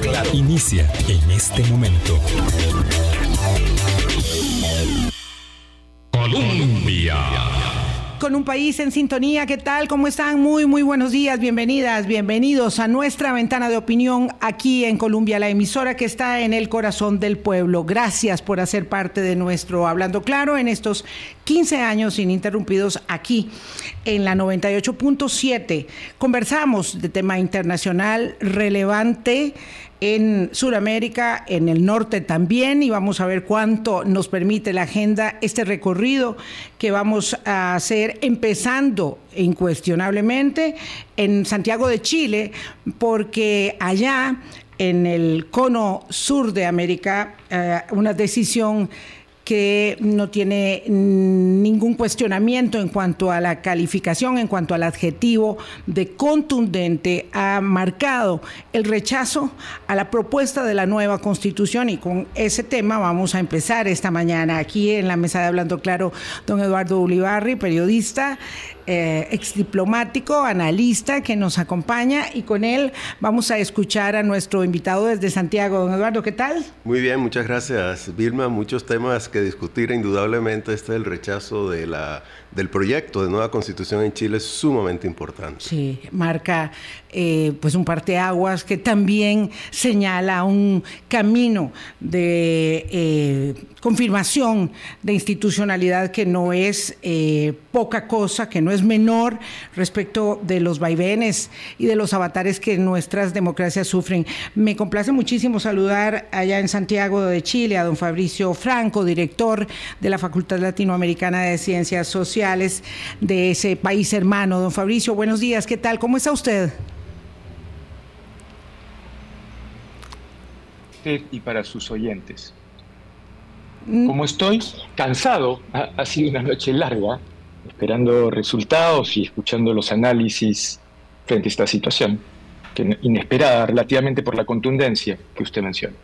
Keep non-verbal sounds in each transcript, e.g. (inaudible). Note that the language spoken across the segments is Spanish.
claro. Inicia en este momento. Colombia con un país en sintonía. ¿Qué tal? ¿Cómo están? Muy, muy buenos días. Bienvenidas, bienvenidos a nuestra ventana de opinión aquí en Colombia, la emisora que está en el corazón del pueblo. Gracias por hacer parte de nuestro Hablando Claro en estos 15 años ininterrumpidos aquí en la 98.7. Conversamos de tema internacional relevante en Sudamérica, en el norte también, y vamos a ver cuánto nos permite la agenda este recorrido que vamos a hacer empezando incuestionablemente en Santiago de Chile, porque allá en el cono sur de América, eh, una decisión que no tiene ningún cuestionamiento en cuanto a la calificación, en cuanto al adjetivo de contundente, ha marcado el rechazo a la propuesta de la nueva constitución. Y con ese tema vamos a empezar esta mañana aquí en la mesa de Hablando Claro, don Eduardo Ulibarri, periodista, eh, ex diplomático, analista que nos acompaña y con él vamos a escuchar a nuestro invitado desde Santiago. Don Eduardo, ¿qué tal? Muy bien, muchas gracias. Vilma, muchos temas que discutir, indudablemente este es el rechazo de la del proyecto de nueva constitución en Chile es sumamente importante. Sí, marca eh, pues un parteaguas que también señala un camino de eh, confirmación de institucionalidad que no es eh, poca cosa, que no es menor respecto de los vaivenes y de los avatares que nuestras democracias sufren. Me complace muchísimo saludar allá en Santiago de Chile a don Fabricio Franco, director de la Facultad Latinoamericana de Ciencias Sociales de ese país hermano. Don Fabricio, buenos días, ¿qué tal? ¿Cómo está usted? y para sus oyentes. Mm. Como estoy cansado, ha, sido una noche larga, esperando resultados y escuchando los análisis frente a esta situación, que inesperada relativamente por la contundencia que usted menciona.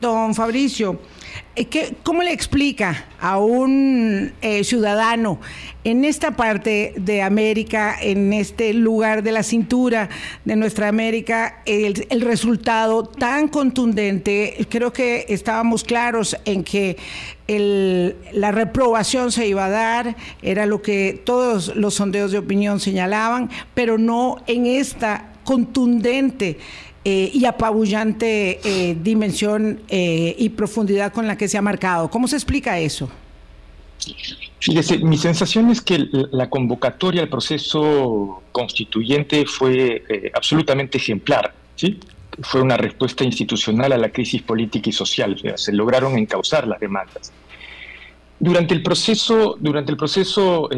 Don Fabricio, ¿Cómo le explica a un eh, ciudadano en esta parte de América, en este lugar de la cintura de nuestra América, el, resultado tan contundente? Creo que estábamos claros en que la reprobación se iba a dar, era lo que todos los sondeos de opinión señalaban, pero no en esta contundente eh, y apabullante eh, dimensión eh, y profundidad con la que se ha marcado. ¿Cómo se explica eso? Fíjese, mi sensación es que la convocatoria al proceso constituyente fue absolutamente ejemplar, ¿sí? Fue una respuesta institucional a la crisis política y social, se lograron encauzar las demandas. Durante el proceso, durante el proceso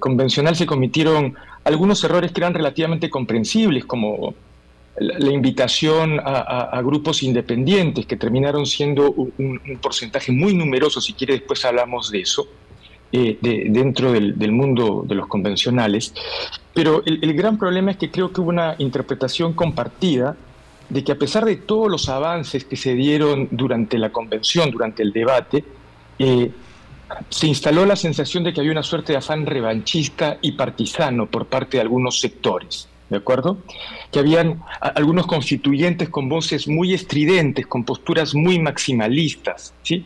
convencional se cometieron algunos errores que eran relativamente comprensibles, como la, invitación a, grupos independientes que terminaron siendo un, porcentaje muy numeroso, si quiere después hablamos de eso, eh, dentro del, mundo de los convencionales. Pero el, gran problema es que creo que hubo una interpretación compartida de que a pesar de todos los avances que se dieron durante la convención, durante el debate, eh, se instaló la sensación de que había una suerte de afán revanchista y partisano por parte de algunos sectores. ¿De acuerdo? Que habían algunos constituyentes con voces muy estridentes, con posturas muy maximalistas, ¿sí?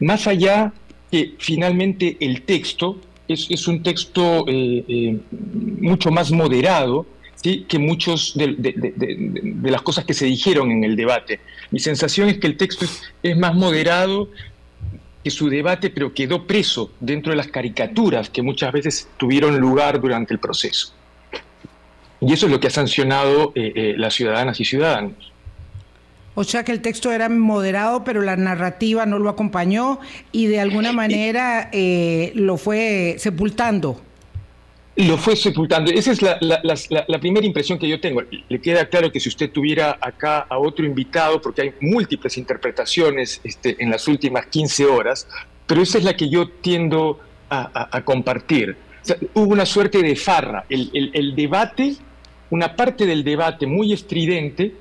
Más allá que finalmente el texto es, un texto eh, eh, mucho más moderado, ¿sí? que muchos de, las cosas que se dijeron en el debate. Mi sensación es que el texto es más moderado que su debate, pero quedó preso dentro de las caricaturas que muchas veces tuvieron lugar durante el proceso. Y eso es lo que ha sancionado eh, eh, las ciudadanas y ciudadanos. O sea que el texto era moderado, pero la narrativa no lo acompañó y de alguna manera eh, lo fue sepultando. Lo fue sepultando. Esa es la, primera impresión que yo tengo. Le queda claro que si usted tuviera acá a otro invitado, porque hay múltiples interpretaciones este, en las últimas 15 horas, pero esa es la que yo tiendo a, compartir. hubo una suerte de farra. El, el debate una parte del debate muy estridente,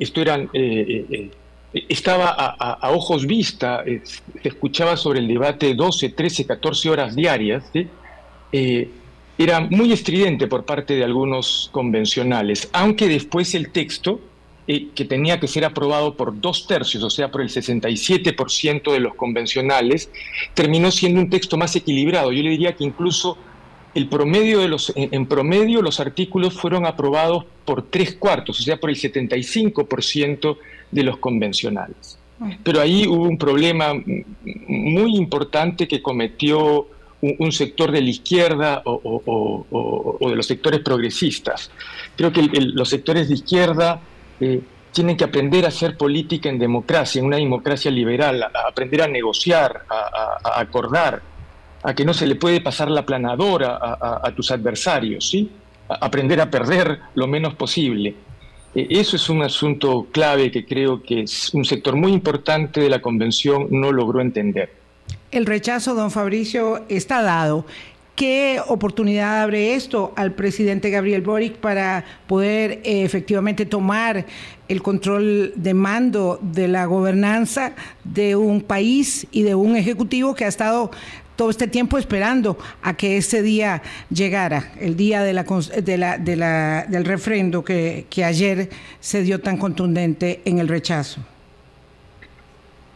esto eran, eh, eh, eh, estaba a, ojos vista, se escuchaba sobre el debate 12, 13, 14 horas diarias, era muy estridente por parte de algunos convencionales, aunque después el texto eh, que tenía que ser aprobado por dos tercios, o sea, por el 67% de los convencionales, terminó siendo un texto más equilibrado. Yo le diría que incluso el promedio de los, en promedio los artículos fueron aprobados por tres cuartos, o sea, por el 75% de los convencionales. Mm. Pero ahí hubo un problema muy importante que cometió un, sector de la izquierda o, de los sectores progresistas. Creo que los sectores de izquierda eh, tienen que aprender a hacer política en democracia, en una democracia liberal, a, aprender a negociar, a, acordar, a que no se le puede pasar la planadora a, tus adversarios, ¿sí? aprender a perder lo menos posible. E, eso es un asunto clave que creo que es un sector muy importante de la Convención no logró entender. El rechazo, don Fabricio, está dado. ¿Qué oportunidad abre esto al presidente Gabriel Boric para poder eh, efectivamente tomar el control de mando de la gobernanza de un país y de un ejecutivo que ha estado todo este tiempo esperando a que ese día llegara, el día de la, del refrendo que, ayer se dio tan contundente en el rechazo?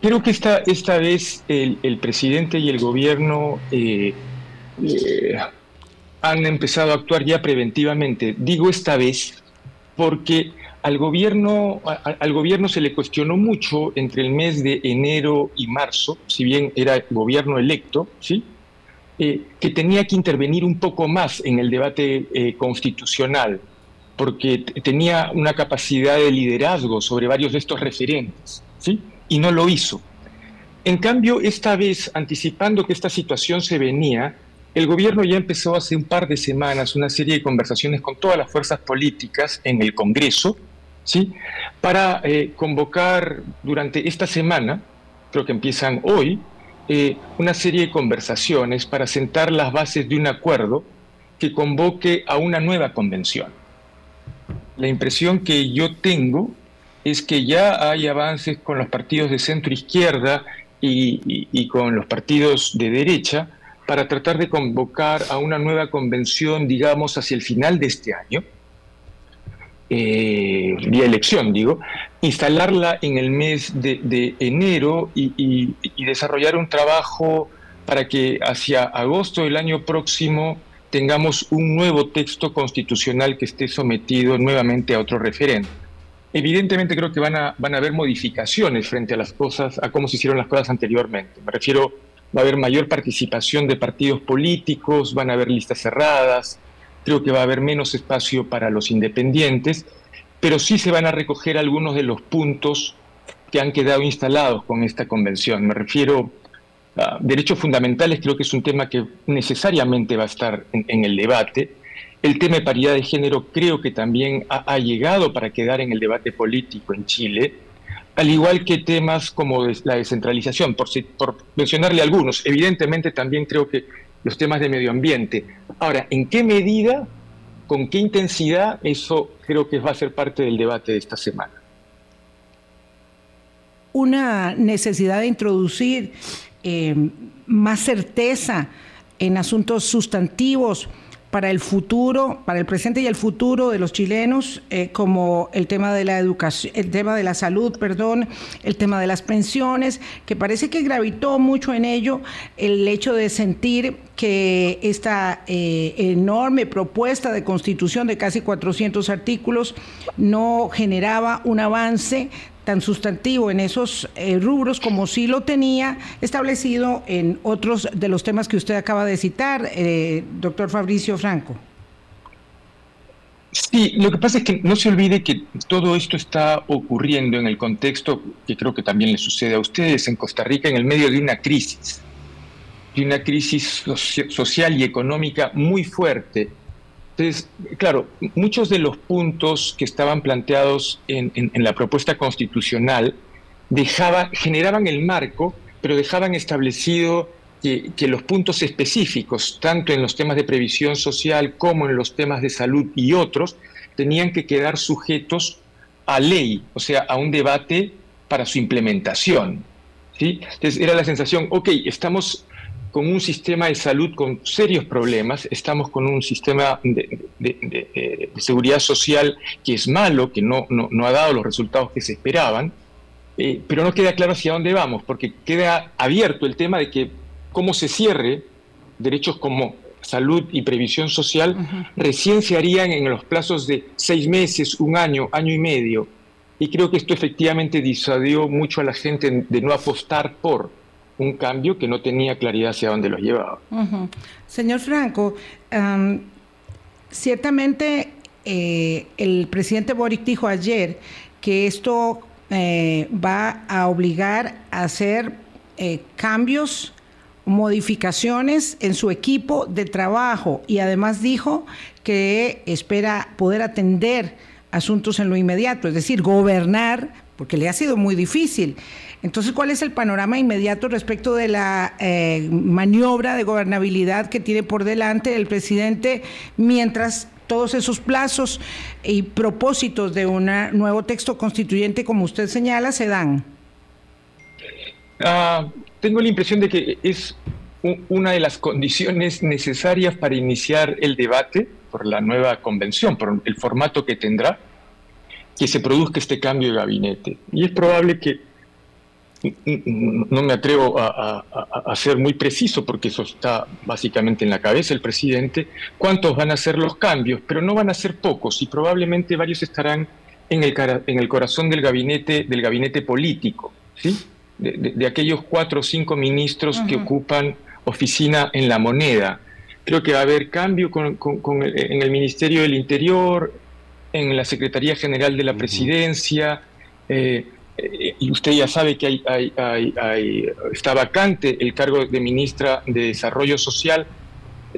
Creo que esta, esta vez el, presidente y el gobierno eh, eh, han empezado a actuar ya preventivamente. Digo esta vez porque al gobierno, al gobierno se le cuestionó mucho entre el mes de enero y marzo, si bien era gobierno electo, ¿sí? Eh, que tenía que intervenir un poco más en el debate constitucional, porque tenía una capacidad de liderazgo sobre varios de estos referentes. ¿sí? y no lo hizo. En cambio, esta vez, anticipando que esta situación se venía, el gobierno ya empezó hace un par de semanas una serie de conversaciones con todas las fuerzas políticas en el Congreso, ¿sí? para eh, convocar durante esta semana, creo que empiezan hoy, eh, una serie de conversaciones para sentar las bases de un acuerdo que convoque a una nueva convención. La impresión que yo tengo es que ya hay avances con los partidos de centro izquierda y, con los partidos de derecha para tratar de convocar a una nueva convención, digamos, hacia el final de este año, eh, vía elección, digo, instalarla en el mes de, enero y, desarrollar un trabajo para que hacia agosto del año próximo tengamos un nuevo texto constitucional que esté sometido nuevamente a otro referéndum. Evidentemente creo que van a, van a haber modificaciones frente a las cosas, a cómo se hicieron las cosas anteriormente. Me refiero, va a haber mayor participación de partidos políticos, van a haber listas cerradas, creo que va a haber menos espacio para los independientes, pero sí se van a recoger algunos de los puntos que han quedado instalados con esta convención. Me refiero a derechos fundamentales, creo que es un tema que necesariamente va a estar en el debate el tema de paridad de género creo que también ha, llegado para quedar en el debate político en Chile, al igual que temas como la descentralización, por, por mencionarle algunos. Evidentemente también creo que los temas de medio ambiente. Ahora, ¿en qué medida, con qué intensidad? Eso creo que va a ser parte del debate de esta semana. Una necesidad de introducir eh, más certeza en asuntos sustantivos para el futuro, para el presente y el futuro de los chilenos, eh, como el tema de la educación, el tema de la salud, perdón, el tema de las pensiones, que parece que gravitó mucho en ello el hecho de sentir que esta eh, enorme propuesta de constitución de casi 400 artículos no generaba un avance tan sustantivo en esos eh, rubros como sí lo tenía establecido en otros de los temas que usted acaba de citar, eh, doctor Fabricio Franco. Sí, lo que pasa es que no se olvide que todo esto está ocurriendo en el contexto que creo que también le sucede a ustedes en Costa Rica en el medio de una crisis, de una crisis social y económica muy fuerte entonces, claro, muchos de los puntos que estaban planteados en, la propuesta constitucional generaban el marco, pero dejaban establecido que, los puntos específicos, tanto en los temas de previsión social como en los temas de salud y otros, tenían que quedar sujetos a ley, o sea, a un debate para su implementación. ¿sí? Entonces era la sensación, ok, estamos con un sistema de salud con serios problemas, estamos con un sistema de, seguridad social que es malo, que no, no, ha dado los resultados que se esperaban, eh, pero no queda claro hacia dónde vamos, porque queda abierto el tema de que cómo se cierre derechos como salud y previsión social, recién se harían en los plazos de seis meses, un año, año y medio. Y creo que esto efectivamente disuadió mucho a la gente de no apostar por un cambio que no tenía claridad hacia dónde los llevaba. Señor Franco, ciertamente eh, el presidente Boric dijo ayer que esto eh, va a obligar a hacer eh, cambios, modificaciones en su equipo de trabajo y además dijo que espera poder atender asuntos en lo inmediato, es decir, gobernar, porque le ha sido muy difícil. Entonces, ¿cuál es el panorama inmediato respecto de la eh, maniobra de gobernabilidad que tiene por delante el presidente mientras todos esos plazos y propósitos de un nuevo texto constituyente, como usted señala, se dan? Ah, tengo la impresión de que es una de las condiciones necesarias para iniciar el debate por la nueva convención, por el formato que tendrá, que se produzca este cambio de gabinete. Y es probable que no me atrevo a, ser muy preciso porque eso está básicamente en la cabeza del presidente, cuántos van a ser los cambios, pero no van a ser pocos y probablemente varios estarán en el, en el corazón del gabinete, del gabinete político, ¿sí? de, aquellos cuatro o cinco ministros que ocupan oficina en la moneda. Creo que va a haber cambio en el Ministerio del Interior, en la Secretaría General de la Presidencia. Eh, eh, y usted ya sabe que hay, está vacante el cargo de ministra de Desarrollo Social.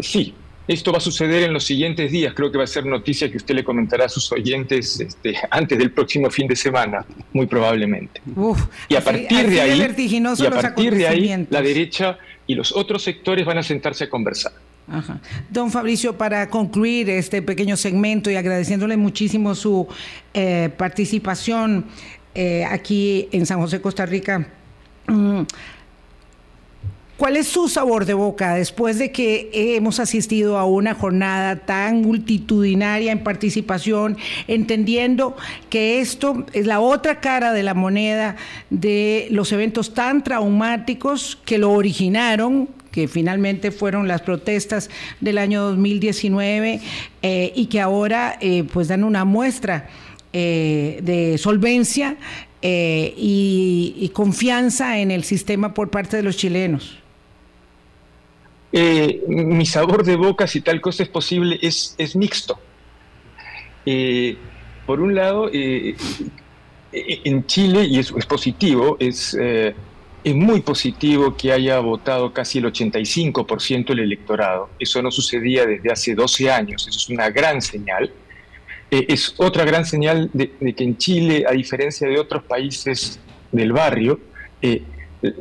Sí, esto va a suceder en los siguientes días. Creo que va a ser noticia que usted le comentará a sus oyentes este, antes del próximo fin de semana, muy probablemente. y a partir de ahí, y a partir de ahí, la derecha y los otros sectores van a sentarse a conversar. Don Fabricio, para concluir este pequeño segmento y agradeciéndole muchísimo su eh, participación, eh, aquí en San José, Costa Rica. Mm, ¿Cuál es su sabor de boca después de que hemos asistido a una jornada tan multitudinaria en participación, entendiendo que esto es la otra cara de la moneda de los eventos tan traumáticos que lo originaron, que finalmente fueron las protestas del año 2019 eh, y que ahora eh, pues dan una muestra eh, de solvencia eh, y, confianza en el sistema por parte de los chilenos? Eh, mi sabor de boca, si tal cosa es posible, es, es mixto. por un lado, en Chile, y es, positivo, es, es muy positivo que haya votado casi el 85% del electorado. Eso no sucedía desde hace 12 años, eso es una gran señal. Eh, es otra gran señal de, que en Chile, a diferencia de otros países del barrio, eh, eh,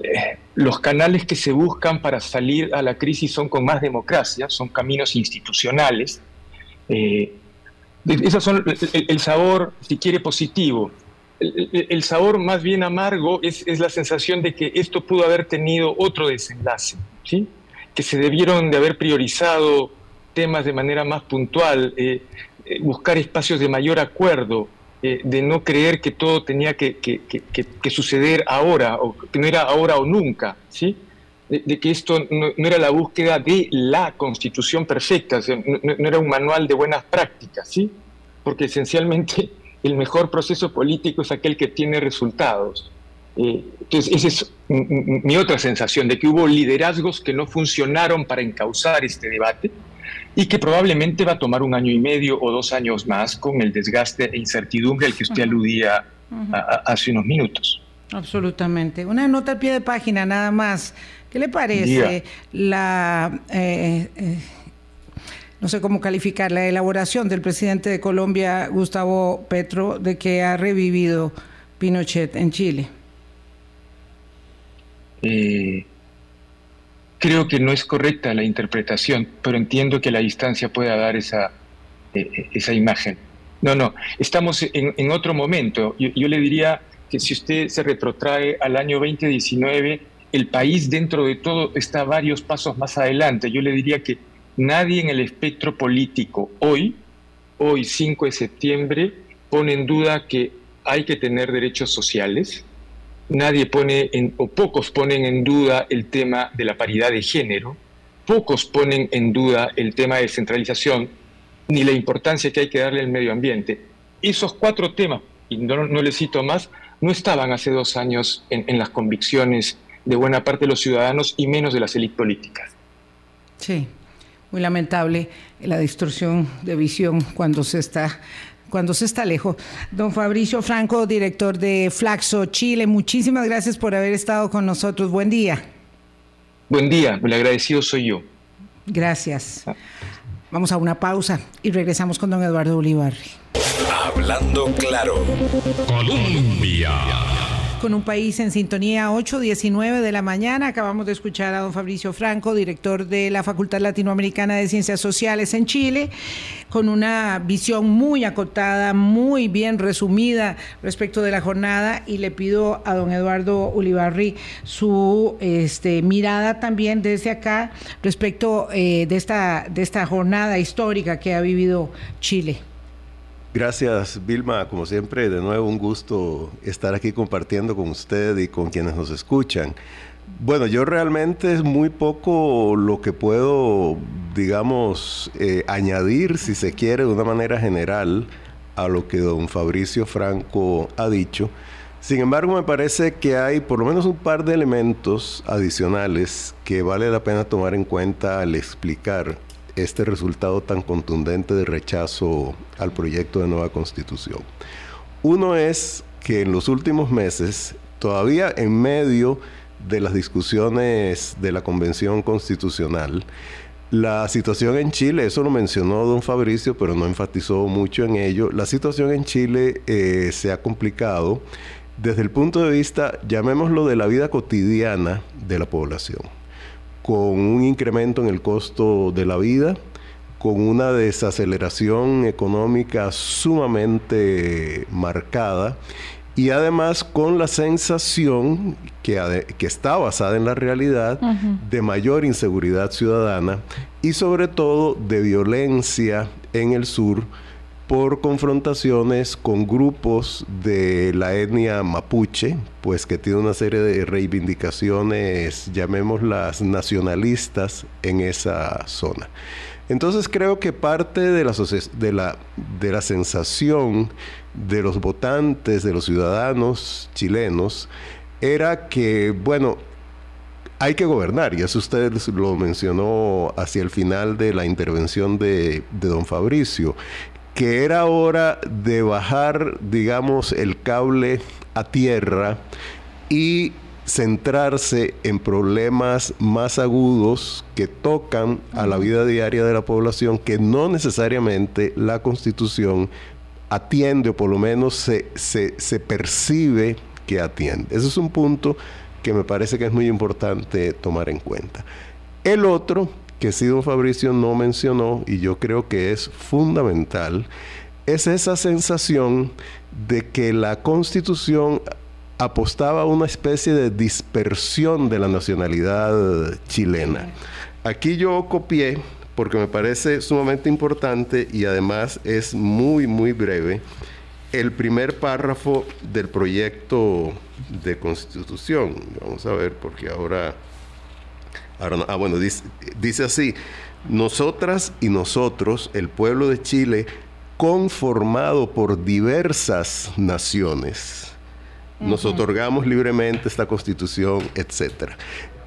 los canales que se buscan para salir a la crisis son con más democracia, son caminos institucionales. esos son el, sabor, si quiere, positivo. El, sabor más bien amargo es, la sensación de que esto pudo haber tenido otro desenlace, ¿sí? que se debieron de haber priorizado temas de manera más puntual. Eh, buscar espacios de mayor acuerdo, eh, de no creer que todo tenía que, suceder ahora, o que no era ahora o nunca, ¿sí? De, que esto no, era la búsqueda de la constitución perfecta, no, era un manual de buenas prácticas, ¿sí? Porque esencialmente (laughs) el mejor proceso político es aquel que tiene resultados. Eh, entonces, esa es mi otra sensación, de que hubo liderazgos que no funcionaron para encauzar este debate, y que probablemente va a tomar un año y medio o dos años más con el desgaste e incertidumbre al que usted aludía hace unos minutos. Absolutamente. Una nota al pie de página nada más. ¿Qué le parece la... Eh, eh, no sé cómo calificar, la elaboración del presidente de Colombia, Gustavo Petro, de que ha revivido Pinochet en Chile? Eh, creo que no es correcta la interpretación, pero entiendo que la distancia pueda dar esa, eh, eh, esa imagen. No, no, estamos en, otro momento. Yo, le diría que si usted se retrotrae al año 2019, el país dentro de todo está varios pasos más adelante. Yo le diría que nadie en el espectro político hoy, hoy 5 de septiembre, pone en duda que hay que tener derechos sociales. Nadie pone en, o pocos ponen en duda el tema de la paridad de género. Pocos ponen en duda el tema de descentralización ni la importancia que hay que darle al medio ambiente. Esos cuatro temas, y no, les cito más, no estaban hace dos años en, en las convicciones de buena parte de los ciudadanos y menos de las élites políticas. Sí, muy lamentable la distorsión de visión cuando se está cuando se está lejos. Don Fabricio Franco, director de Flaxo Chile, muchísimas gracias por haber estado con nosotros. Buen día. Buen día, el agradecido soy yo. Gracias. Vamos a una pausa y regresamos con don Eduardo Olivar. Hablando claro. Colombia con un país en sintonía 8.19 de la mañana. Acabamos de escuchar a don Fabricio Franco, director de la Facultad Latinoamericana de Ciencias Sociales en Chile, con una visión muy acotada, muy bien resumida respecto de la jornada y le pido a don Eduardo Ulibarri su este, mirada también desde acá respecto eh, de, esta, de esta jornada histórica que ha vivido Chile. Gracias, Vilma. Como siempre, de nuevo un gusto estar aquí compartiendo con usted y con quienes nos escuchan. Bueno, yo realmente es muy poco lo que puedo, digamos, eh, añadir, si se quiere, de una manera general a lo que don Fabricio Franco ha dicho. Sin embargo, me parece que hay por lo menos un par de elementos adicionales que vale la pena tomar en cuenta al explicar este resultado tan contundente de rechazo al proyecto de nueva constitución. Uno es que en los últimos meses, todavía en medio de las discusiones de la Convención Constitucional, la situación en Chile, eso lo mencionó don Fabricio, pero no enfatizó mucho en ello, la situación en Chile eh, se ha complicado desde el punto de vista, llamémoslo, de la vida cotidiana de la población con un incremento en el costo de la vida, con una desaceleración económica sumamente marcada y además con la sensación que, que está basada en la realidad de mayor inseguridad ciudadana y sobre todo de violencia en el sur por confrontaciones con grupos de la etnia mapuche, pues que tiene una serie de reivindicaciones, llamémoslas nacionalistas, en esa zona. Entonces creo que parte de la, de la, de la sensación de los votantes, de los ciudadanos chilenos, era que, bueno, hay que gobernar, y eso usted lo mencionó hacia el final de la intervención de, de don Fabricio que era hora de bajar, digamos, el cable a tierra y centrarse en problemas más agudos que tocan a la vida diaria de la población, que no necesariamente la constitución atiende o por lo menos se, se, percibe que atiende. Ese es un punto que me parece que es muy importante tomar en cuenta. El otro que sí don Fabricio no mencionó y yo creo que es fundamental, es esa sensación de que la constitución apostaba a una especie de dispersión de la nacionalidad chilena. Aquí yo copié, porque me parece sumamente importante y además es muy, muy breve, el primer párrafo del proyecto de constitución. Vamos a ver, porque ahora ah, bueno, dice, dice así, nosotras y nosotros, el pueblo de Chile, conformado por diversas naciones, nos otorgamos libremente esta constitución, etc.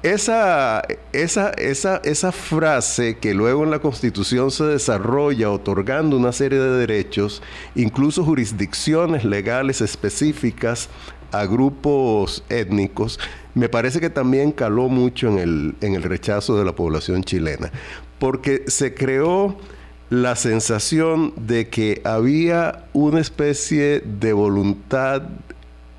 Esa, esa, esa, esa frase que luego en la constitución se desarrolla otorgando una serie de derechos, incluso jurisdicciones legales específicas a grupos étnicos, me parece que también caló mucho en el, en el rechazo de la población chilena, porque se creó la sensación de que había una especie de voluntad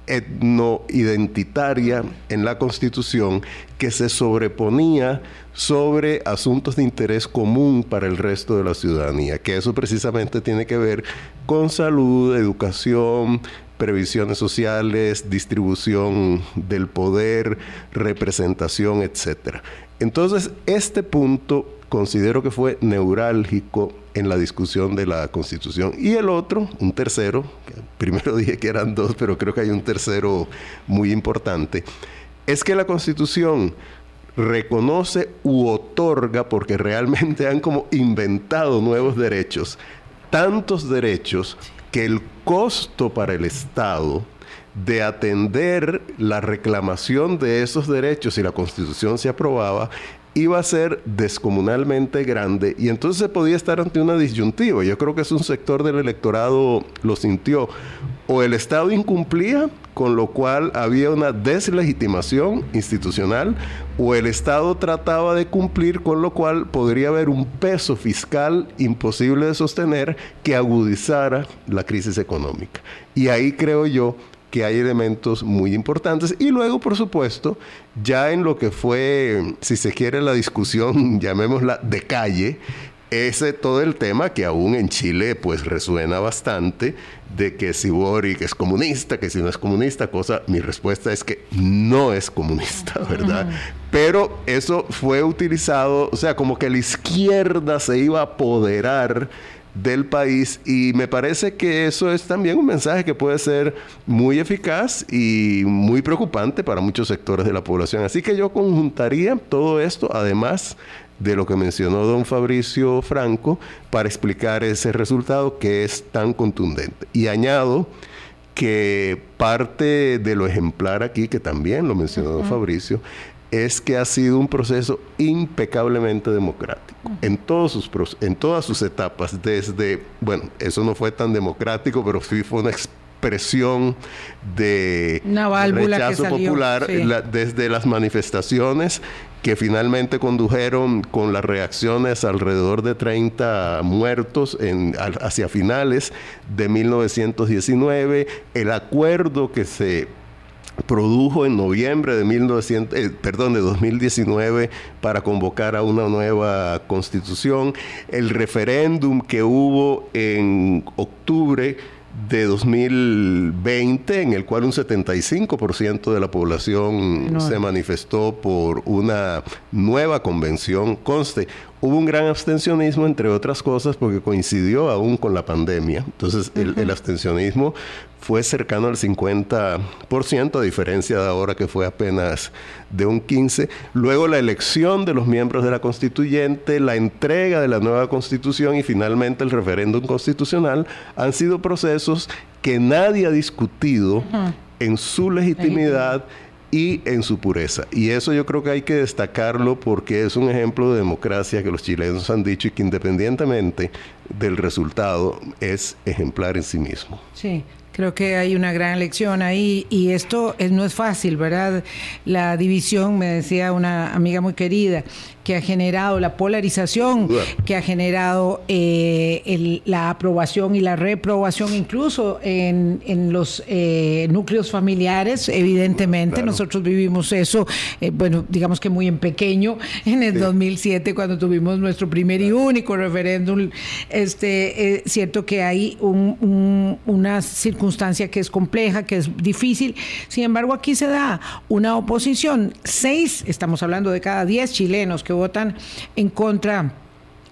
etno-identitaria en la Constitución que se sobreponía sobre asuntos de interés común para el resto de la ciudadanía, que eso precisamente tiene que ver con salud, educación, previsiones sociales, distribución del poder, representación, etc. Entonces, este punto considero que fue neurálgico en la discusión de la Constitución. Y el otro, un tercero, primero (laughs) dije que eran dos, pero creo que hay un tercero muy importante, es que la Constitución reconoce u otorga, porque realmente han como inventado nuevos derechos, tantos derechos que el costo para el Estado de atender la reclamación de esos derechos si la constitución se aprobaba iba a ser descomunalmente grande y entonces se podía estar ante una disyuntiva. Yo creo que es un sector del electorado lo sintió. O el Estado incumplía, con lo cual había una deslegitimación institucional, o el Estado trataba de cumplir, con lo cual podría haber un peso fiscal imposible de sostener que agudizara la crisis económica. Y ahí creo yo que hay elementos muy importantes. Y luego, por supuesto, ya en lo que fue, si se quiere, la discusión, (laughs) llamémosla de calle, ese todo el tema que aún en Chile pues resuena bastante de que si Boric es comunista, que si no es comunista, cosa, mi respuesta es que no es comunista, (laughs) ¿verdad? Pero eso fue utilizado, o sea, como que la izquierda se iba a apoderar del país y me parece que eso es también un mensaje que puede ser muy eficaz y muy preocupante para muchos sectores de la población. Así que yo conjuntaría todo esto, además de lo que mencionó don Fabricio Franco, para explicar ese resultado que es tan contundente. Y añado que parte de lo ejemplar aquí, que también lo mencionó don Fabricio, es que ha sido un proceso impecablemente democrático. En, todos sus, en todas sus etapas, desde, bueno, eso no fue tan democrático, pero sí fue una expresión de rechazo popular desde las manifestaciones que finalmente condujeron con las reacciones alrededor de 30 muertos en, hacia finales de 1919, el acuerdo que se produjo en noviembre de, 1900, eh, perdón, de 2019 para convocar a una nueva constitución, el referéndum que hubo en octubre de 2020, en el cual un 75% de la población se manifestó por una nueva convención. Conste, hubo un gran abstencionismo, entre otras cosas, porque coincidió aún con la pandemia. Entonces, el, abstencionismo fue cercano al 50%, a diferencia de ahora que fue apenas de un 15%. Luego la elección de los miembros de la constituyente, la entrega de la nueva constitución y finalmente el referéndum constitucional han sido procesos que nadie ha discutido en su legitimidad y en su pureza. Y eso yo creo que hay que destacarlo porque es un ejemplo de democracia que los chilenos han dicho y que independientemente del resultado es ejemplar en sí mismo. Sí, Creo que hay una gran lección ahí y esto no es fácil, ¿verdad? La división, me decía una amiga muy querida, que ha generado la polarización, que ha generado eh, la aprobación y la reprobación incluso en, los eh, núcleos familiares, evidentemente. Nosotros vivimos eso, eh, bueno, digamos que muy en pequeño, (laughs) en el 2007 cuando tuvimos nuestro primer y único referéndum. Este, cierto que hay una circunstancia que es compleja, que es difícil. Sin embargo, aquí se da una oposición. Seis, estamos hablando de cada diez chilenos que votan en contra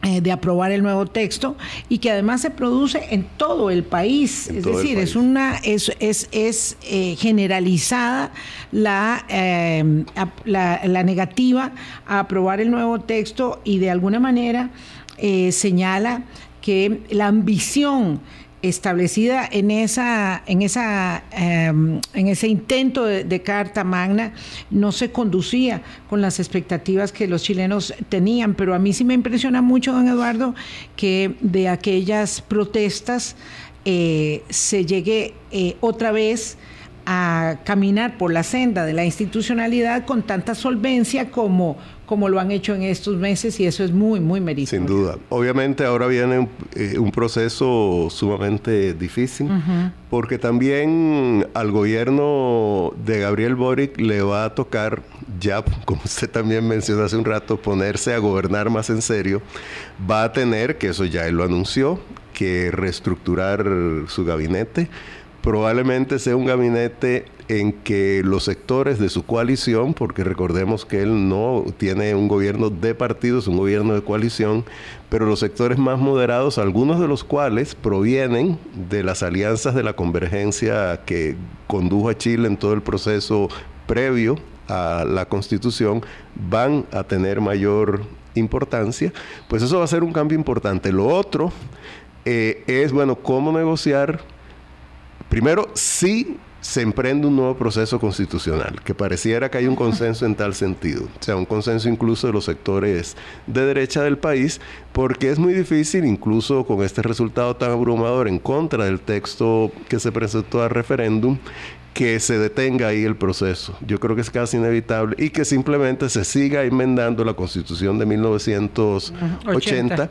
eh, de aprobar el nuevo texto y que además se produce en todo el país. es decir, es una es, es, es eh, generalizada la, eh, la, la, negativa a aprobar el nuevo texto y de alguna manera señala que la ambición establecida en esa en esa em, en ese intento de, carta magna no se conducía con las expectativas que los chilenos tenían. Pero a mí sí me impresiona mucho don Eduardo que de aquellas protestas eh, se llegue eh, otra vez a caminar por la senda de la institucionalidad con tanta solvencia como, como lo han hecho en estos meses y eso es muy, muy meritorio. Sin duda. Obviamente ahora viene un, eh, proceso sumamente difícil porque también al gobierno de Gabriel Boric le va a tocar ya, como usted también mencionó hace un rato, ponerse a gobernar más en serio. Va a tener, que eso ya él lo anunció, que reestructurar su gabinete probablemente sea un gabinete en que los sectores de su coalición, porque recordemos que él no tiene un gobierno de partidos, un gobierno de coalición, pero los sectores más moderados, algunos de los cuales provienen de las alianzas de la convergencia que condujo a Chile en todo el proceso previo a la constitución, van a tener mayor importancia, pues eso va a ser un cambio importante. Lo otro eh, es, bueno, cómo negociar, primero, si se emprende un nuevo proceso constitucional, que pareciera que hay un consenso en tal sentido, o sea, un consenso incluso de los sectores de derecha del país, porque es muy difícil, incluso con este resultado tan abrumador en contra del texto que se presentó al referéndum, que se detenga ahí el proceso. Yo creo que es casi inevitable y que simplemente se siga enmendando la constitución de 1980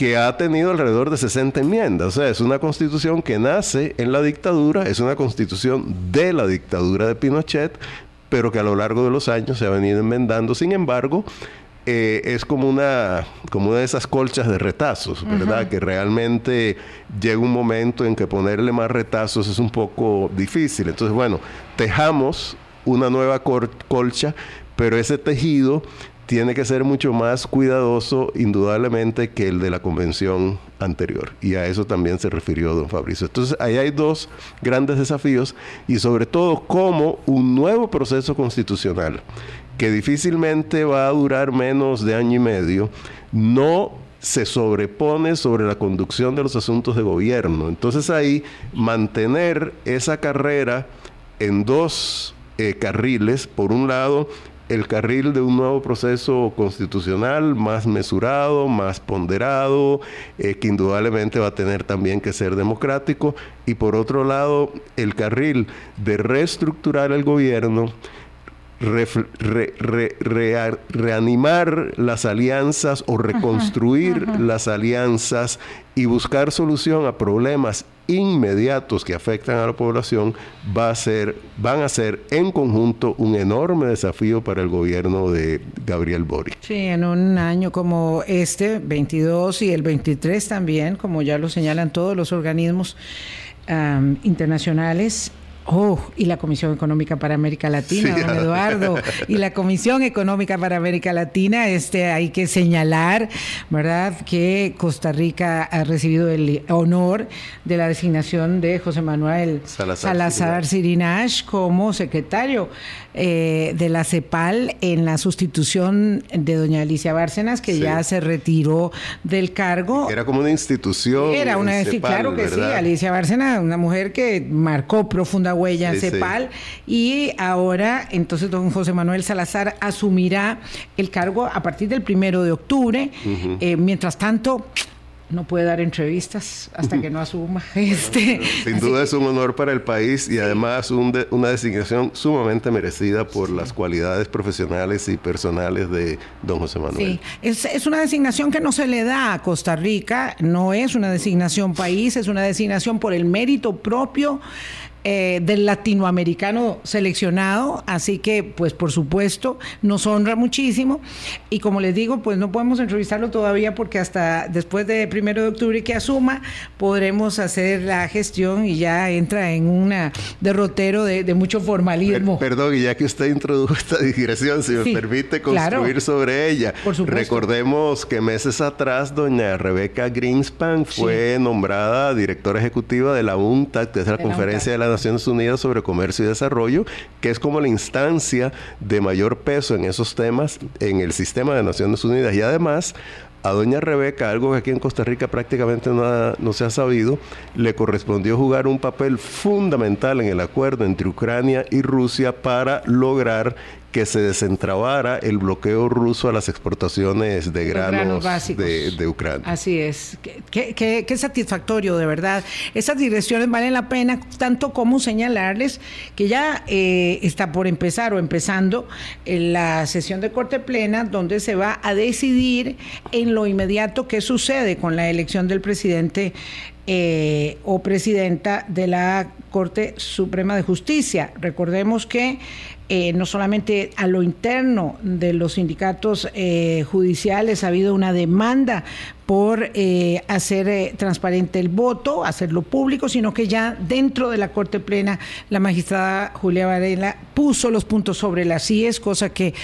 que ha tenido alrededor de 60 enmiendas. O sea, es una constitución que nace en la dictadura, es una constitución de la dictadura de Pinochet, pero que a lo largo de los años se ha venido enmendando. Sin embargo, eh, es como una, como una de esas colchas de retazos, ¿verdad? Que realmente llega un momento en que ponerle más retazos es un poco difícil. Entonces, bueno, tejamos una nueva colcha, pero ese tejido tiene que ser mucho más cuidadoso, indudablemente, que el de la convención anterior. Y a eso también se refirió don Fabricio. Entonces, ahí hay dos grandes desafíos y sobre todo cómo un nuevo proceso constitucional que difícilmente va a durar menos de año y medio, no se sobrepone sobre la conducción de los asuntos de gobierno. Entonces ahí mantener esa carrera en dos eh, carriles, por un lado, el carril de un nuevo proceso constitucional más mesurado, más ponderado, eh, que indudablemente va a tener también que ser democrático, y por otro lado, el carril de reestructurar el gobierno reanimar las alianzas o reconstruir las alianzas y buscar solución a problemas inmediatos que afectan a la población va a ser, van a ser en conjunto un enorme desafío para el gobierno de Gabriel Boric. Sí, en un año como este, 22 y el 23 también, como ya lo señalan todos los organismos internacionales, Oh, y la Comisión Económica para América Latina, don Eduardo, y la Comisión Económica para América Latina, este hay que señalar, ¿verdad?, que Costa Rica ha recibido el honor de la designación de José Manuel Salazar, Sirinash como secretario eh, de la CEPAL en la sustitución de doña Alicia Bárcenas, que ya se retiró del cargo. Era como una institución. Era una, sí, claro que sí, Alicia Bárcenas, una mujer que marcó huella en CEPAL. Y ahora, entonces, don José Manuel Salazar asumirá el cargo a partir del primero de octubre. Eh, mientras tanto, no puede dar entrevistas hasta que no (laughs) asuma (laughs) este. Sin duda es un honor para el país y además una designación sumamente merecida por las cualidades profesionales y personales de don José Manuel. Sí, es, es, una designación que no se le da a Costa Rica, no es una designación país, es una designación por el mérito propio eh, del latinoamericano seleccionado, así que pues por supuesto nos honra muchísimo. Y como les digo pues no podemos entrevistarlo todavía porque hasta después de primero de octubre que asuma podremos hacer la gestión y ya entra en un derrotero de, mucho formalismo. perdón, y ya que usted introdujo esta digresión, si me permite construir sobre ella, recordemos que meses atrás doña Rebeca Greenspan fue nombrada directora ejecutiva de la UNTAC, que es la conferencia de la Naciones Unidas sobre Comercio y Desarrollo, que es como la instancia de mayor peso en esos temas en el sistema de Naciones Unidas. Y además, a doña Rebeca, algo que aquí en Costa Rica prácticamente no, no, se ha sabido, le correspondió jugar un papel fundamental en el acuerdo entre Ucrania y Rusia para lograr que se desentrabara el bloqueo ruso a las exportaciones de granos, de, Ucrania. Así es. Qué, qué, satisfactorio, de verdad. Esas direcciones valen la pena, tanto como señalarles que ya eh, está por empezar o empezando la sesión de corte plena, donde se va a decidir en lo inmediato qué sucede con la elección del presidente eh, o presidenta de la Corte Suprema de Justicia. Recordemos que eh, no solamente a lo interno de los sindicatos eh, judiciales ha habido una demanda por eh, hacer eh, transparente el voto, hacerlo público, sino que ya dentro de la Corte Plena la magistrada Julia Varela puso los puntos sobre las IES, cosa que,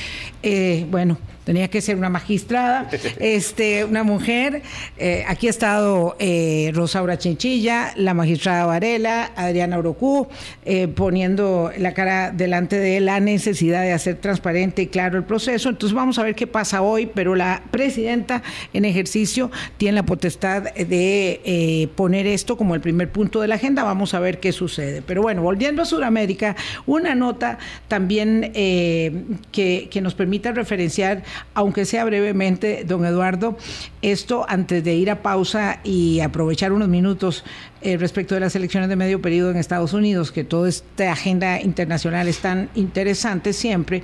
eh, bueno, tenía que ser una magistrada, (laughs) este, una mujer. Eh, aquí ha estado eh, Rosaura Chinchilla, la magistrada Varela, Adriana Orocú, eh, poniendo la cara delante de la necesidad de hacer transparente y claro el proceso. Entonces vamos a ver qué pasa hoy, pero la presidenta en ejercicio tiene la potestad de poner esto como el primer punto de la agenda. Vamos a ver qué sucede. Pero bueno, volviendo a Sudamérica, una nota también que, que nos permita referenciar aunque sea brevemente, don Eduardo, esto antes de ir a pausa y aprovechar unos minutos eh, respecto de las elecciones de medio periodo en Estados Unidos, que toda esta agenda internacional es tan interesante siempre,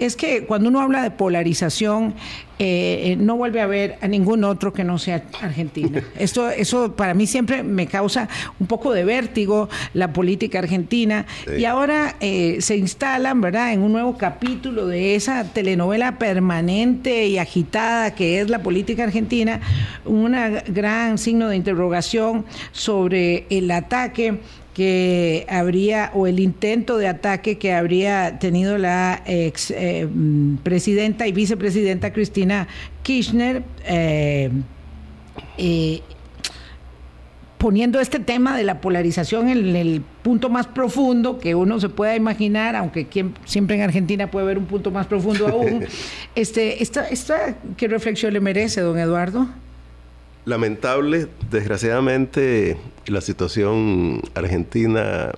es que cuando uno habla de polarización, eh, eh, no vuelve a ver a ningún otro que no sea Argentina. (laughs) Esto, eso para mí siempre me causa un poco de vértigo la política argentina y ahora se instalan, ¿verdad?, en un nuevo capítulo de esa telenovela permanente y agitada que es la política argentina, un gran signo de interrogación sobre el ataque que habría o el intento de ataque que habría tenido la ex eh, presidenta y vicepresidenta Cristina Kirchner eh, eh, poniendo este tema de la polarización en el punto más profundo que uno se pueda imaginar, aunque siempre en Argentina puede haber un punto más profundo aún. (laughs) este, esta, esta, ¿Qué reflexión le merece, don Eduardo? Lamentable, desgraciadamente la situación argentina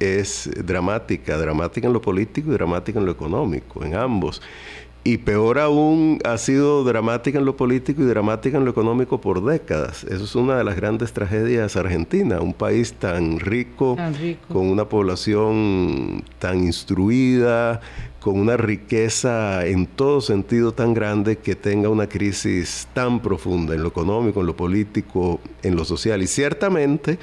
es dramática, dramática en lo político y dramática en lo económico, en ambos. Y peor aún, ha sido dramática en lo político y dramática en lo económico por décadas. Eso es una de las grandes tragedias argentinas. Un país tan rico, con una población tan instruida, con una riqueza en todo sentido tan grande que tenga una crisis tan profunda en lo económico, en lo político, en lo social. Y ciertamente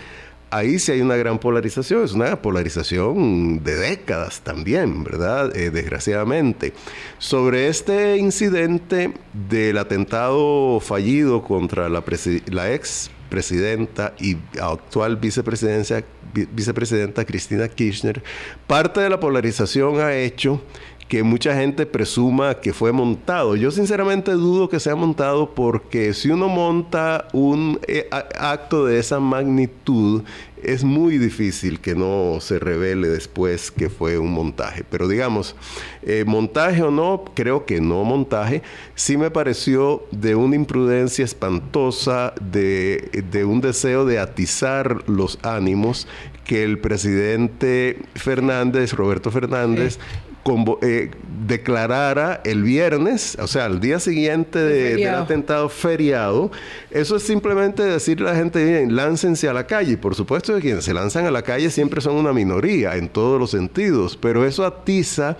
ahí sí hay una gran polarización, es una polarización de décadas también, ¿verdad? Eh, desgraciadamente. Sobre este incidente del atentado fallido contra la, la ex presidenta y actual vicepresidenta Cristina Kirchner, parte de la polarización ha hecho que mucha gente presuma que fue montado. Yo sinceramente dudo que sea montado porque si uno monta un eh, acto de esa magnitud, es muy difícil que no se revele después que fue un montaje. Pero digamos, eh, montaje o no, creo que no montaje, sí me pareció de una imprudencia espantosa, de, de un deseo de atizar los ánimos que el presidente Fernández, Roberto Fernández, eh, declarara el viernes, o sea, al día siguiente del atentado feriado, eso es simplemente decirle a la gente, láncense a la calle. por supuesto que quienes se lanzan a la calle siempre son una minoría en todos los sentidos, pero eso atiza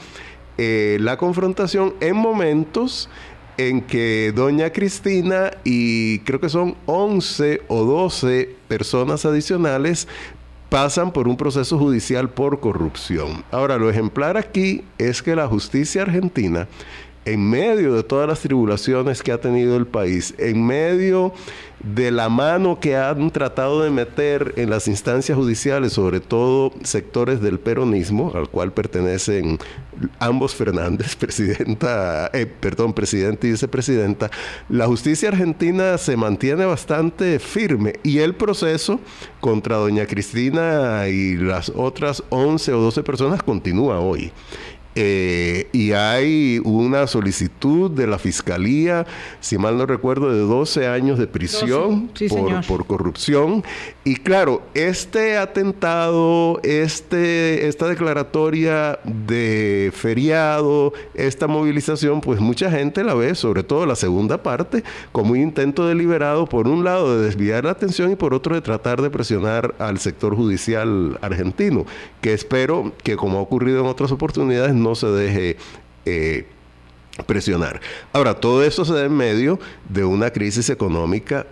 eh, la confrontación en momentos en que doña Cristina y creo que son 11 o 12 personas adicionales pasan por un proceso judicial por corrupción. Ahora, lo ejemplar aquí es que la justicia argentina, en medio de todas las tribulaciones que ha tenido el país, en medio de la mano que han tratado de meter en las instancias judiciales, sobre todo sectores del peronismo, al cual pertenecen ambos Fernández, (laughs) presidenta, eh, perdón, presidente y vicepresidenta, la justicia argentina se mantiene bastante firme y el proceso contra doña Cristina y las otras 11 o 12 personas continúa hoy. Eh, y hay una solicitud de la fiscalía, si mal no recuerdo, de 12 años de prisión por, corrupción. Y claro, este atentado, este, esta declaratoria de feriado, esta movilización, pues mucha gente la ve, sobre todo la segunda parte, como un intento deliberado, por un lado, de desviar la atención y por otro, de tratar de presionar al sector judicial argentino, que espero que, como ha ocurrido en otras oportunidades, no se deje eh, presionar. Ahora, todo eso se da en medio de una crisis económica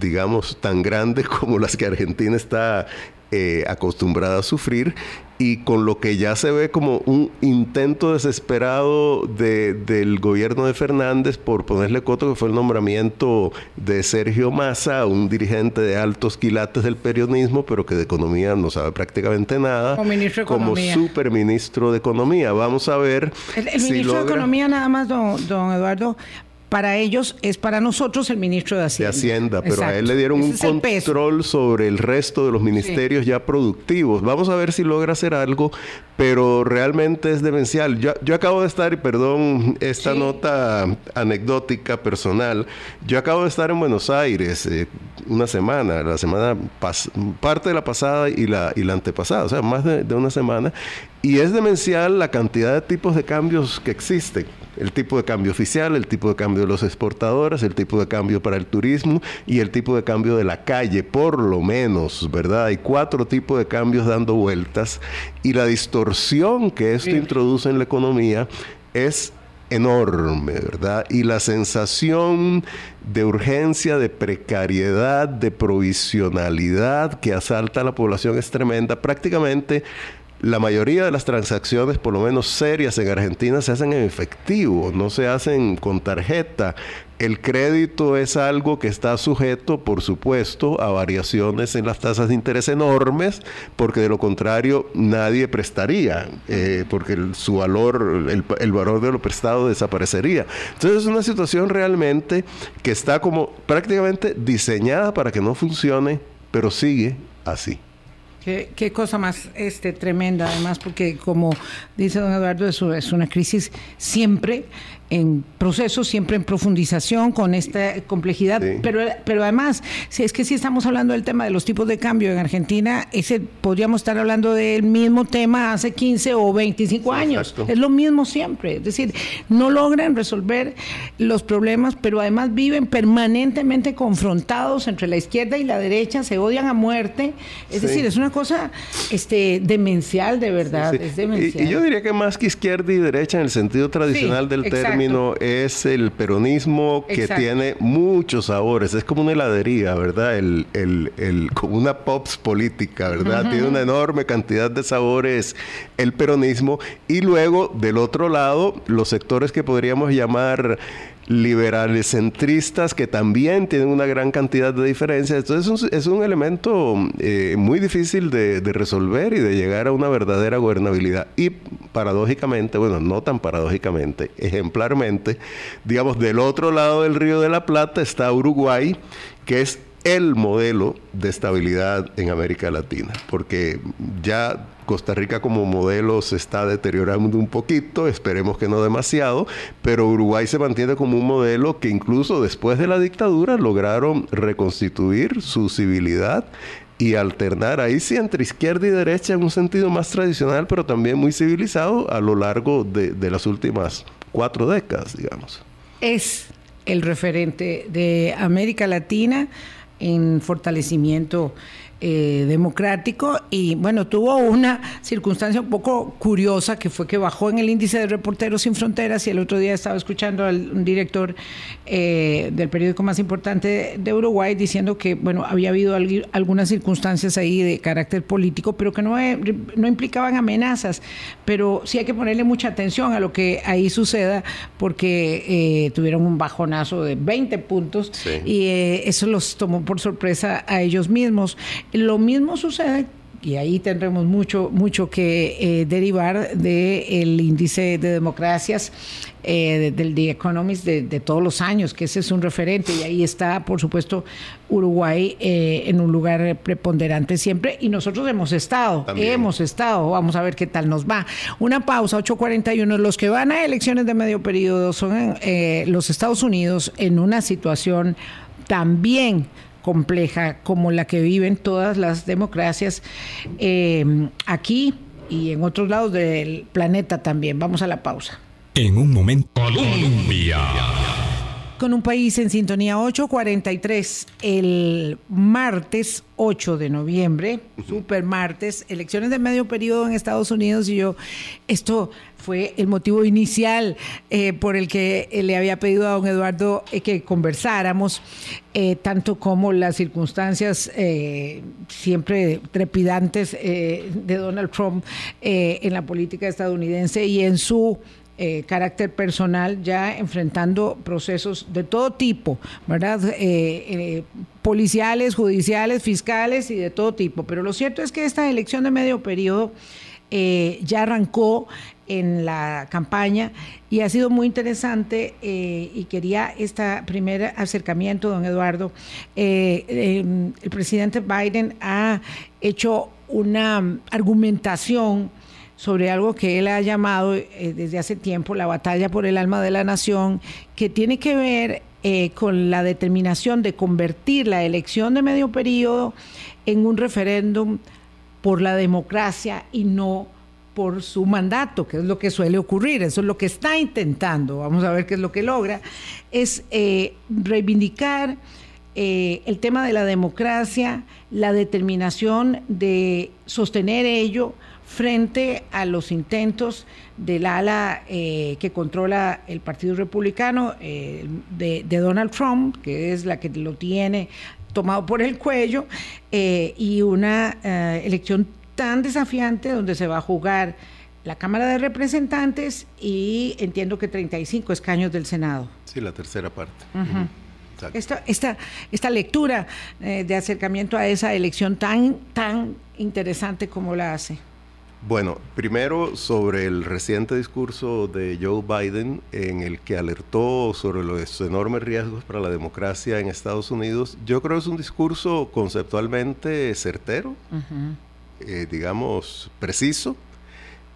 digamos, tan grandes (laughs) como las que Argentina está eh, acostumbrada a sufrir y con lo que ya se ve como un intento desesperado del gobierno de Fernández por ponerle coto que fue el nombramiento de Sergio Massa, un dirigente de altos quilates del periodismo, pero que de economía no sabe prácticamente nada, como, ministro de como superministro de Economía. Vamos a ver. El, ministro de Economía, nada más, don, don Eduardo, para ellos es para nosotros el ministro de Hacienda. De Hacienda, pero a él le dieron un control sobre el resto de los ministerios ya productivos. Vamos a ver si logra hacer algo, pero realmente es demencial. Yo, yo acabo de estar, y perdón esta nota anecdótica personal, yo acabo de estar en Buenos Aires eh, una semana, la semana parte de la pasada y la, y la antepasada, o sea, más de, de una semana, y es demencial la cantidad de tipos de cambios que existen el tipo de cambio oficial, el tipo de cambio de los exportadores, el tipo de cambio para el turismo y el tipo de cambio de la calle, por lo menos, ¿verdad? Hay cuatro tipos de cambios dando vueltas y la distorsión que esto introduce en la economía es enorme, ¿verdad? Y la sensación de urgencia, de precariedad, de provisionalidad que asalta a la población es tremenda. Prácticamente la mayoría de las transacciones, por lo menos serias en Argentina, se hacen en efectivo, no se hacen con tarjeta. El crédito es algo que está sujeto, por supuesto, a variaciones en las tasas de interés enormes, porque de lo contrario nadie prestaría, eh, porque su valor, el, el valor de lo prestado desaparecería. Entonces es una situación realmente que está como prácticamente diseñada para que no funcione, pero sigue así. Qué, cosa más este, tremenda, además, porque como dice don Eduardo, es una crisis siempre en proceso, siempre en profundización con esta complejidad, pero, pero además, si es que si estamos hablando del tema de los tipos de cambio en Argentina, ese podríamos estar hablando del mismo tema hace 15 o 25 años, es lo mismo siempre, es decir, no logran resolver los problemas, pero además viven permanentemente confrontados entre la izquierda y la derecha, se odian a muerte, es decir, es una cosa este demencial de verdad, es demencial. Y, yo diría que más que izquierda y derecha en el sentido tradicional del término, es el peronismo que tiene muchos sabores. Es como una heladería, ¿verdad? El, el, como una pops política, ¿verdad? Tiene una enorme cantidad de sabores el peronismo. Y luego, del otro lado, los sectores que podríamos llamar centristas que también tienen una gran cantidad de diferencias. Entonces es un, elemento eh, muy difícil de, resolver y de llegar a una verdadera gobernabilidad. Y paradójicamente, bueno, no tan paradójicamente, ejemplarmente, digamos, del otro lado del río de la Plata está Uruguay, que es el modelo de estabilidad en América Latina, porque ya Costa Rica como modelo se está deteriorando un poquito, esperemos que no demasiado, pero Uruguay se mantiene como un modelo que incluso después de la dictadura lograron reconstituir su civilidad y alternar ahí sí entre izquierda y derecha en un sentido más tradicional, pero también muy civilizado a lo largo de, de las últimas cuatro décadas, digamos. Es el referente de América Latina en fortalecimiento eh, democrático y bueno, tuvo una circunstancia un poco curiosa que fue que bajó en el índice de Reporteros Sin Fronteras y el otro día estaba escuchando al un director eh, del periódico más importante de Uruguay diciendo que bueno, había habido algunas circunstancias ahí de carácter político, pero que no, no implicaban amenazas, pero sí hay que ponerle mucha atención a lo que ahí suceda porque eh, tuvieron un bajonazo de 20 puntos y eso los tomó por sorpresa a ellos mismos. Lo mismo sucede y ahí tendremos mucho, mucho que eh, derivar del índice de democracias eh, del The Economist de, todos los años, que ese es un referente, y ahí está, por supuesto, Uruguay eh, en un lugar preponderante siempre, y nosotros hemos estado, hemos estado, vamos a ver qué tal nos va. Una pausa, 8.41, los que van a elecciones de medio periodo son los Estados Unidos en una situación también compleja como la que viven todas las democracias eh, aquí y en otros lados del planeta también. Vamos a la pausa. En un momento, Colombia. con un país en sintonía 843 el martes 8 de noviembre, super martes, elecciones de medio periodo en Estados Unidos y yo, esto fue el motivo inicial eh, por el que le había pedido a don Eduardo eh, que conversáramos, eh, tanto como las circunstancias siempre trepidantes de Donald Trump en la política estadounidense y en su eh, carácter personal, ya enfrentando procesos de todo tipo, ¿verdad? Eh, eh, policiales, judiciales, fiscales y de todo tipo. Pero lo cierto es que esta elección de medio periodo ya arrancó en la campaña y ha sido muy interesante y quería este primer acercamiento, don Eduardo. el presidente Biden ha hecho una argumentación sobre algo que él ha llamado eh, desde hace tiempo la batalla por el alma de la nación, que tiene que ver eh, con la determinación de convertir la elección de medio periodo en un referéndum por la democracia y no por su mandato, que es lo que suele ocurrir, eso es lo que está intentando, vamos a ver qué es lo que logra, es eh, reivindicar el tema de la democracia, la determinación de sostener ello, frente a los intentos del ala eh, que controla el Partido Republicano eh, de, Donald Trump, que es la que lo tiene tomado por el cuello, eh, y una elección tan desafiante donde se va a jugar la Cámara de Representantes y entiendo que 35 escaños del Senado. Sí, la tercera parte. esta, esta, esta, lectura de acercamiento a esa elección tan, tan interesante como la hace. Bueno, primero sobre el reciente discurso de Joe Biden en el que alertó sobre los enormes riesgos para la democracia en Estados Unidos, yo creo que es un discurso conceptualmente certero, eh, digamos, preciso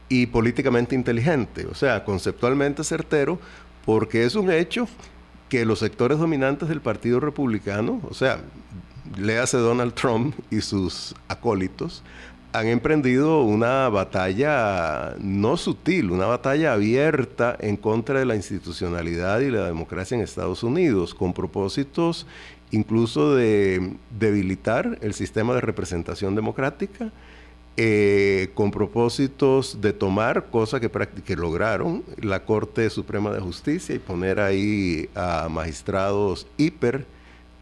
y políticamente inteligente, o sea, conceptualmente certero porque es un hecho que los sectores dominantes del Partido Republicano, o sea, léase Donald Trump y sus acólitos, han emprendido una batalla no sutil, una batalla abierta en contra de la institucionalidad y la democracia en Estados Unidos, con propósitos incluso de debilitar el sistema de representación democrática, eh, con propósitos de tomar, cosa que, lograron, la Corte Suprema de Justicia y poner ahí a magistrados hiper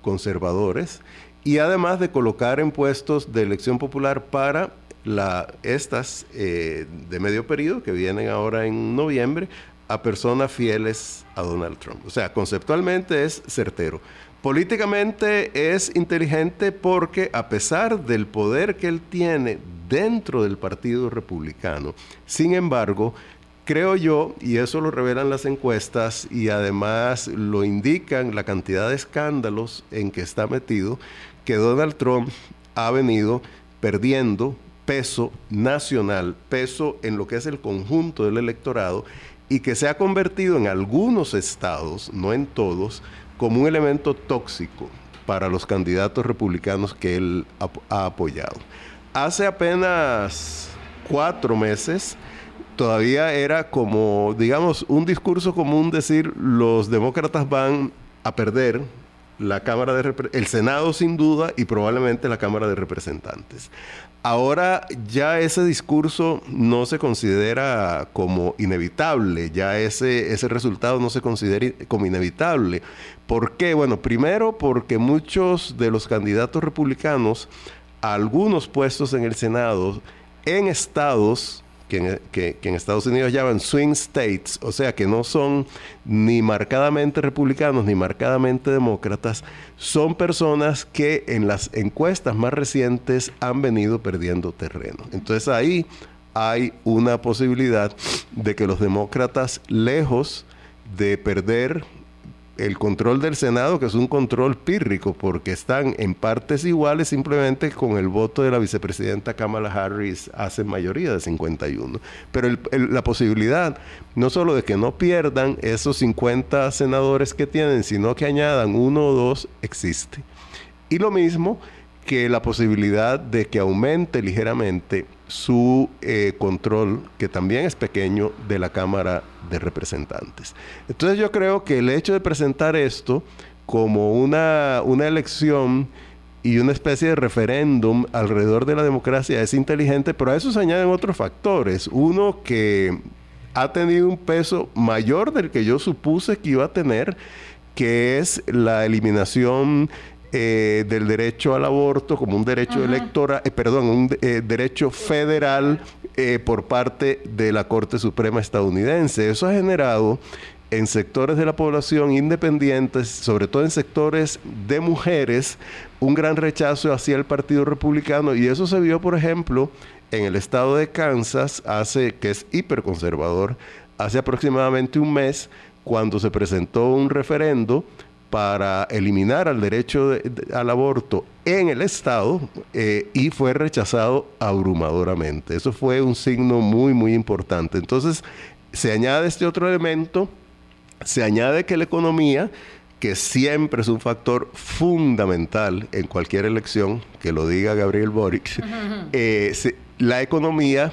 conservadores y además de colocar en puestos de elección popular para estas eh, de medio periodo que vienen ahora en noviembre a personas fieles a Donald Trump. O sea, conceptualmente es certero. Políticamente es inteligente porque a pesar del poder que él tiene dentro del Partido Republicano, sin embargo, creo yo, y eso lo revelan las encuestas y además lo indican la cantidad de escándalos en que está metido, que Donald Trump ha venido perdiendo peso nacional, peso en lo que es el conjunto del electorado y que se ha convertido en algunos estados, no en todos, como un elemento tóxico para los candidatos republicanos que él ha, apoyado. Hace apenas cuatro meses, todavía era como, digamos, un discurso común decir los demócratas van a perder la Cámara de el Senado sin duda y probablemente la Cámara de Representantes. Ahora ya ese discurso no se considera como inevitable, ya ese, ese resultado no se considera como inevitable. ¿Por qué? Bueno, primero porque muchos de los candidatos republicanos a algunos puestos en el Senado en estados que en, Estados Unidos llaman swing states, o sea que no son ni marcadamente republicanos ni marcadamente demócratas, son personas que en las encuestas más recientes han venido perdiendo terreno. Entonces ahí hay una posibilidad de que los demócratas, lejos de perder el control del Senado, que es un control pírrico, porque están en partes iguales, simplemente con el voto de la vicepresidenta Kamala Harris hace mayoría de 51. Pero la posibilidad, no solo de que no pierdan esos 50 senadores que tienen, sino que añadan uno o dos, existe. Y lo mismo que la posibilidad de que aumente ligeramente su eh, control, que también es pequeño, de la Cámara de Representantes. Entonces yo creo que el hecho de presentar esto como una, una elección y una especie de referéndum alrededor de la democracia es inteligente, pero a eso se añaden otros factores. Uno que ha tenido un peso mayor del que yo supuse que iba a tener, que es la eliminación eh, del derecho al aborto como un derecho electoral, eh, perdón, un eh, derecho federal por parte de la Corte Suprema estadounidense. Eso ha generado en sectores de la población independientes, sobre todo en sectores de mujeres, un gran rechazo hacia el Partido Republicano y eso se vio, por ejemplo, en el estado de Kansas, hace que es hiperconservador, hace aproximadamente un mes, cuando se presentó un referendo para eliminar el derecho al aborto en el Estado eh, y fue rechazado abrumadoramente. Eso fue un signo muy, muy importante. Entonces, se añade este otro elemento, se añade que la economía, que siempre es un factor fundamental en cualquier elección, que lo diga Gabriel Boric, eh, la economía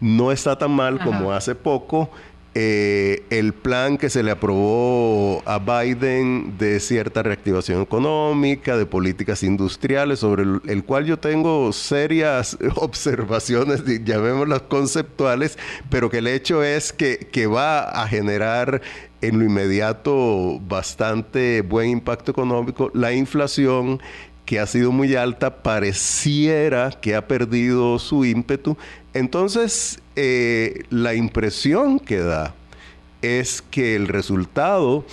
no está tan mal como hace poco eh, el plan que se le aprobó a Biden de cierta reactivación económica, de políticas industriales, sobre el, cual yo tengo serias (laughs) observaciones, llamémoslas conceptuales, pero que el hecho es que, que va a generar en lo inmediato bastante buen impacto económico. La inflación que ha sido muy alta, pareciera que ha perdido su ímpetu. Entonces, eh, la impresión que da es que el resultado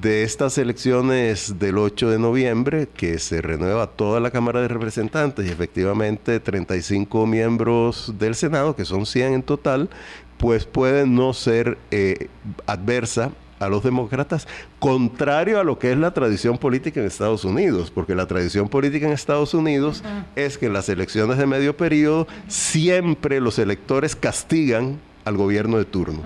de estas elecciones del 8 de noviembre, que se renueva toda la Cámara de Representantes y efectivamente 35 miembros del Senado, que son 100 en total, pues puede no ser eh, adversa a los demócratas, contrario a lo que es la tradición política en Estados Unidos, porque la tradición política en Estados Unidos es que en las elecciones de medio periodo siempre los electores castigan al gobierno de turno.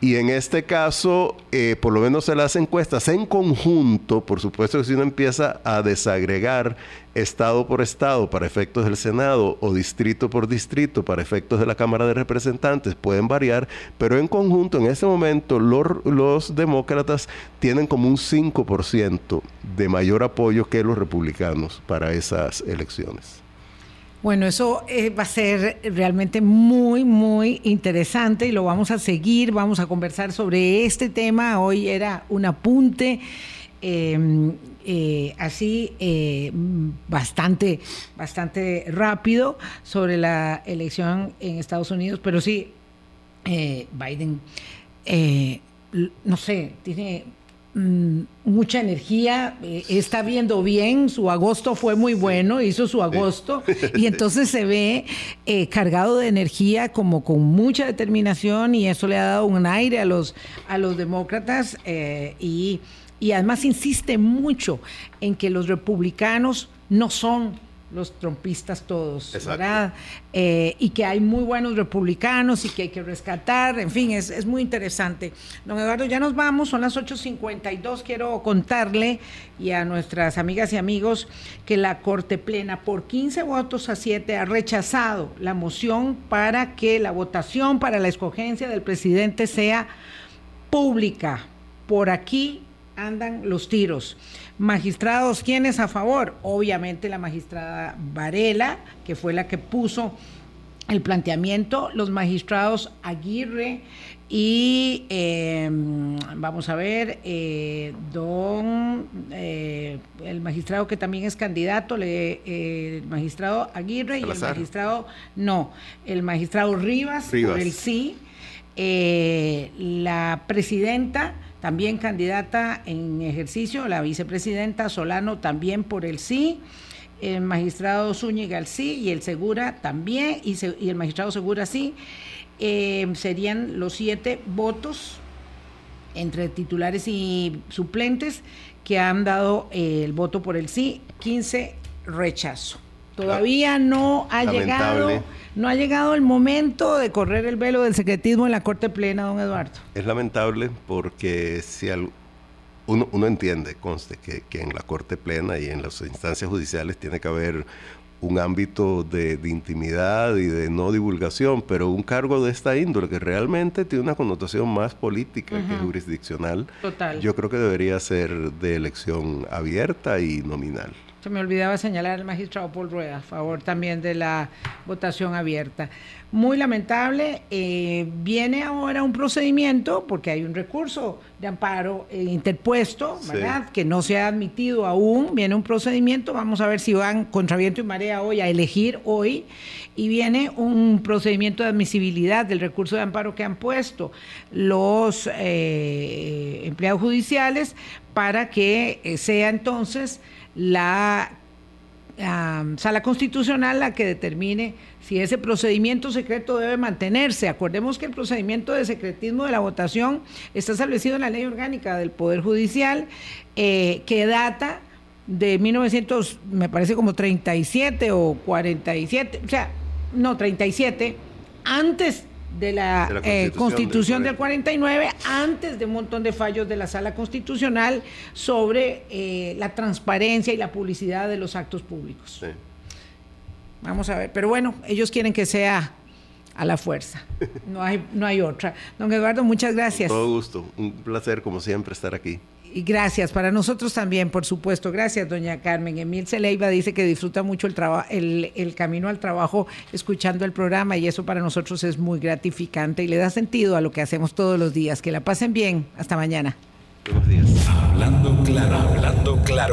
Y en este caso, eh, por lo menos en las encuestas en conjunto, por supuesto que si uno empieza a desagregar estado por estado para efectos del Senado o distrito por distrito para efectos de la Cámara de Representantes, pueden variar, pero en conjunto, en este momento, los, los demócratas tienen como un 5% de mayor apoyo que los republicanos para esas elecciones. Bueno, eso eh, va a ser realmente muy, muy interesante y lo vamos a seguir, vamos a conversar sobre este tema. Hoy era un apunte. Em, eh, así eh, bastante, bastante rápido sobre la elección en Estados Unidos, pero sí, Biden, no sé, tiene mucha energía, eh, está viendo bien, su agosto fue muy bueno, hizo su agosto (laughs) y entonces se ve eh, cargado de energía como con mucha determinación y eso le ha dado un aire a los, a los demócratas eh, y, y además insiste mucho en que los republicanos no son los trompistas todos, ¿verdad? Eh, y que hay muy buenos republicanos y que hay que rescatar, en fin, es, muy interesante. Don Eduardo, ya nos vamos, son las 8.52, quiero contarle y a nuestras amigas y amigos que la Corte Plena por 15 votos a 7 ha rechazado la moción para que la votación para la escogencia del presidente sea pública. Por aquí andan los tiros. Magistrados, ¿quiénes a favor? Obviamente la magistrada Varela, que fue la que puso el planteamiento, los magistrados Aguirre y em, vamos a ver, eh, don, eh, el magistrado que también es candidato, le, eh, el magistrado Aguirre y el magistrado, no, el magistrado Rivas, Rivas. por el sí, la presidenta también candidata en ejercicio, la vicepresidenta Solano también por el sí, el magistrado Zúñiga el sí y el Segura también, y, el magistrado Segura sí. Eh, serían los siete votos entre titulares y suplentes que han dado el voto por el sí, 15 rechazo. Todavía no ha llegado no ha llegado el momento de correr el velo del secretismo en la Corte Plena, don Eduardo. Es lamentable porque si uno, entiende, conste, que, en la Corte Plena y en las instancias judiciales tiene que haber un ámbito de, intimidad y de no divulgación, pero un cargo de esta índole que realmente tiene una connotación más política que jurisdiccional, yo creo que debería ser de elección abierta y nominal. Se me olvidaba señalar al magistrado Paul Rueda a favor también de la votación abierta. Muy lamentable. Eh, viene ahora un procedimiento, porque hay un recurso de amparo eh, interpuesto, ¿verdad? Que no se ha admitido aún. Viene un procedimiento, vamos a ver si van contra viento y marea hoy a elegir hoy. Y viene un procedimiento de admisibilidad del recurso de amparo que han puesto los eh, empleados judiciales para que sea entonces la sala constitucional la que determine si ese procedimiento secreto debe mantenerse. Acordemos que el procedimiento de secretismo de la votación está establecido en la ley orgánica del Poder Judicial, eh, que data de 1900, me parece como 37 o 47, o sea, no, 37, antes de la, eh, Constitución, del, 49, antes de un montón de fallos de la Sala Constitucional sobre eh, la transparencia y la publicidad de los actos públicos. Vamos a ver, pero bueno, ellos quieren que sea a la fuerza. (laughs) No hay, no hay otra. Don Eduardo, muchas gracias. todo gusto, un placer como siempre estar aquí. Y gracias, para nosotros también, por supuesto. Gracias, doña Carmen. Emil Celeiva dice que disfruta mucho el, el, camino al trabajo escuchando el programa y eso para nosotros es muy gratificante y le da sentido a lo que hacemos todos los días. Que la pasen bien. Hasta mañana. Buenos días. Hablando claro, hablando claro.